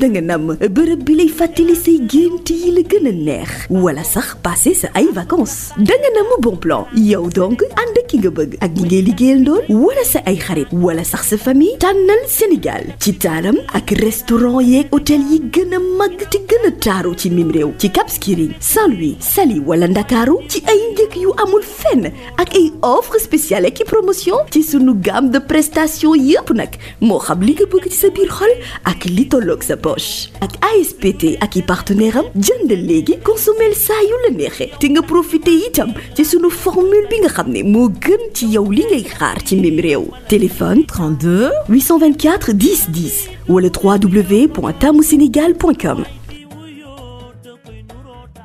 da nga namm bërëb bi lay fàttali say gént yi la gën a neex wala sax passé sa ay vacances da nga namm bon plan yow donc ànd ki nga bëgg ak ñi ngay liggéeyal ndool wala sa ay xarit wala sax sa famille tànnal Sénégal ci taaram ak restaurant yeeg hôtel yi gën a mag te gën a taaru ci mim réew ci Cap Skirring Saint-Louis Saly wala Ndakaaru ci ay njëg yu amul fenn ak ay offre spéciale ak i promotion ci sunu gamme de prestations yëpp nag moo xam li nga bëgg ci sa biir xol ak li tolloog sa poche ak ASPT ak i partenaire am jënd léegi consommer saa yu la neexee te nga profité itam ci sunu formule bi nga xam ne moo gën ci yow li ngay xaar ci mim réew téléphone 32 824 10 10 wala www.tamusenegal.com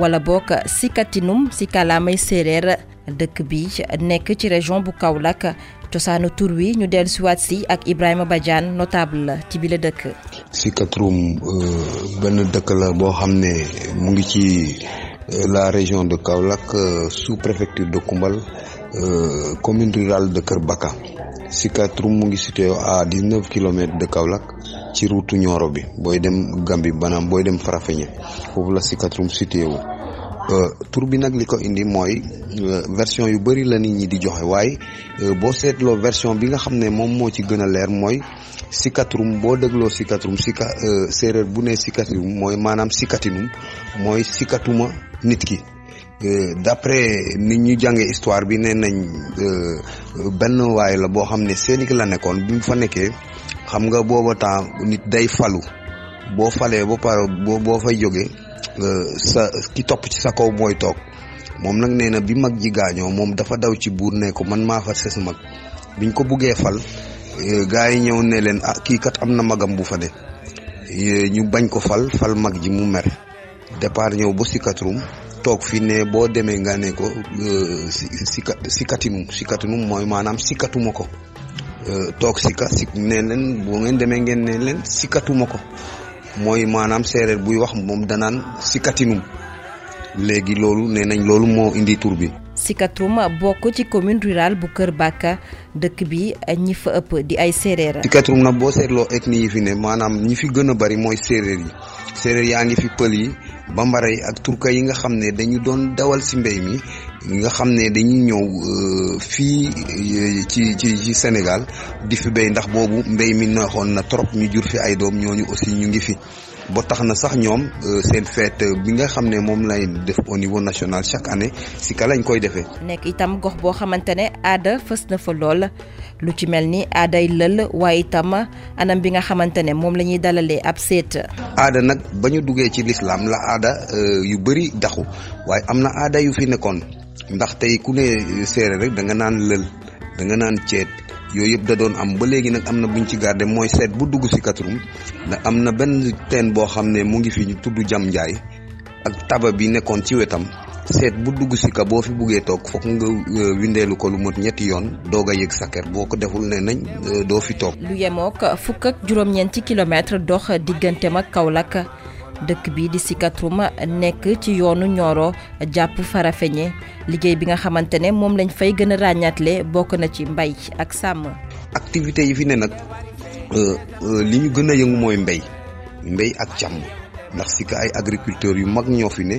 wala bokk sikatinum si kàllaamay séeréer dëkk bi nekk ci région bu Kaolack cosaanu tur wi ñu dellu siwaat si ak Ibrahima Badiane notable la ci bile dëkk. Sikatrum euh, benn dëkk la boo xam ne mu ngi ci euh, la région de Kaolack euh, sous préfecture de Koumbal commune rurale de Kër Baka Sikatrum mu ngi situé à dix neuf kilomètres de Kaolack. ci ruutu Nioro bi booy dem Gambie banaam booy dem Farafeñe foofu la Sikatrum situé wu euh, tur bi nag li ko indi mooy euh, version yu bëri la nit ñi di joxe waaye euh, boo seetloo version bi nga xam ne moom moo ci gën a leer mooy Sikatrum boo dégloo Sikatrum sika séeréer bu ne Sikatrum mooy maanaam Sikatinum mooy Sikatuma nit ki Euh, d'après ni ñu jàngee histoire bi nee nañ euh, benn waay la boo xam ne Sénégal la nekkoon bi mu fa nekkee xam nga booba temps nit day falu boo falee ba pare boo boo fay jógee euh, sa ki topp ci sa kaw mooy toog moom nag nee na bi mag ji gaañoo moom dafa daw ci buur ne ko man maa fa ses mag biñ ko buggee fal gars yi ñëw ne leen ah kii kat am na magam bu fa de ñu bañ ko fal fal mag ji mu mer départ ñëw ba Sikatrum toog fi ne boo demee nga ne ko euh, si sika sikatinum sikatinum mooy maanaam sikatuma ko euh, toog sika si ne leen boo ngeen demee ngeen ne leen sikatuma ko mooy maanaam séeréer buy wax moom danaan sikatinum léegi loolu nee nañ loolu moo indi tur bi. Sikatrum bokk ci commune rurale bu Kër Bàkka dëkk bi ñi fa ëpp di ay séeréer. ci Kétrum nag boo seetloo ethnie yi fi ne maanaam ñi fi gën a bari mooy séeréer yi séeréer yaa ngi fi pël yi bambara yi ak turka yi nga xam ne dañu doon dawal si mbéy mi nga xam ne dañuy ñëw euh, fii euh, ci ci ci Sénégal di fi béy ndax boobu mbéy mi neexoon na trop ñu jur fi ay doom ñooñu aussi ñu ngi fi. ba tax na sax ñoom euh, seen fête euh, bi nga xam ne moom lay def au niveau national chaque année si ka lañ koy defee. nekk itam gox boo xamante ne aada fës na fa lool lu ci mel ni aaday lël waaye itam anam bi nga xamante ne moom la ñuy dalalee ab seet. aada nag ba ñu duggee ci lislaam la aada euh, yu bëri daxu waaye am na aada yu fi nekkoon. ndax tey ku ne seere rek da nga naan lël da nga naan ceet yooyu yëpp da doon am ba léegi nag am na buñ ci garde mooy seet bu dugg si Katurum da am na benn teen boo xam ne mu ngi fi ñu tudd Jam Njaay ak taba bi nekkoon ci wetam seet bu dugg si ka boo fi buggee toog foog nga euh, windeelu ko lu mot ñetti yoon doog a yëg sa kër boo ko deful ne nañ euh, doo fi toog lu yemook fukk ak juróom-ñeenti kilomètre dox diggante mag Kaolack dëkk bi di Sikatrum nekk ci yoonu Nioro jàpp Farafeñe liggéey bi nga xamante ne moom lañ fay gën a ràññaatle bokk na ci mbay ak sàmm. activité yi fi ne nag euh, euh, li ñu gën a yëngu mooy mbay mbay ak càmm ndax si ay agriculteurs yu mag ñoo fi ne.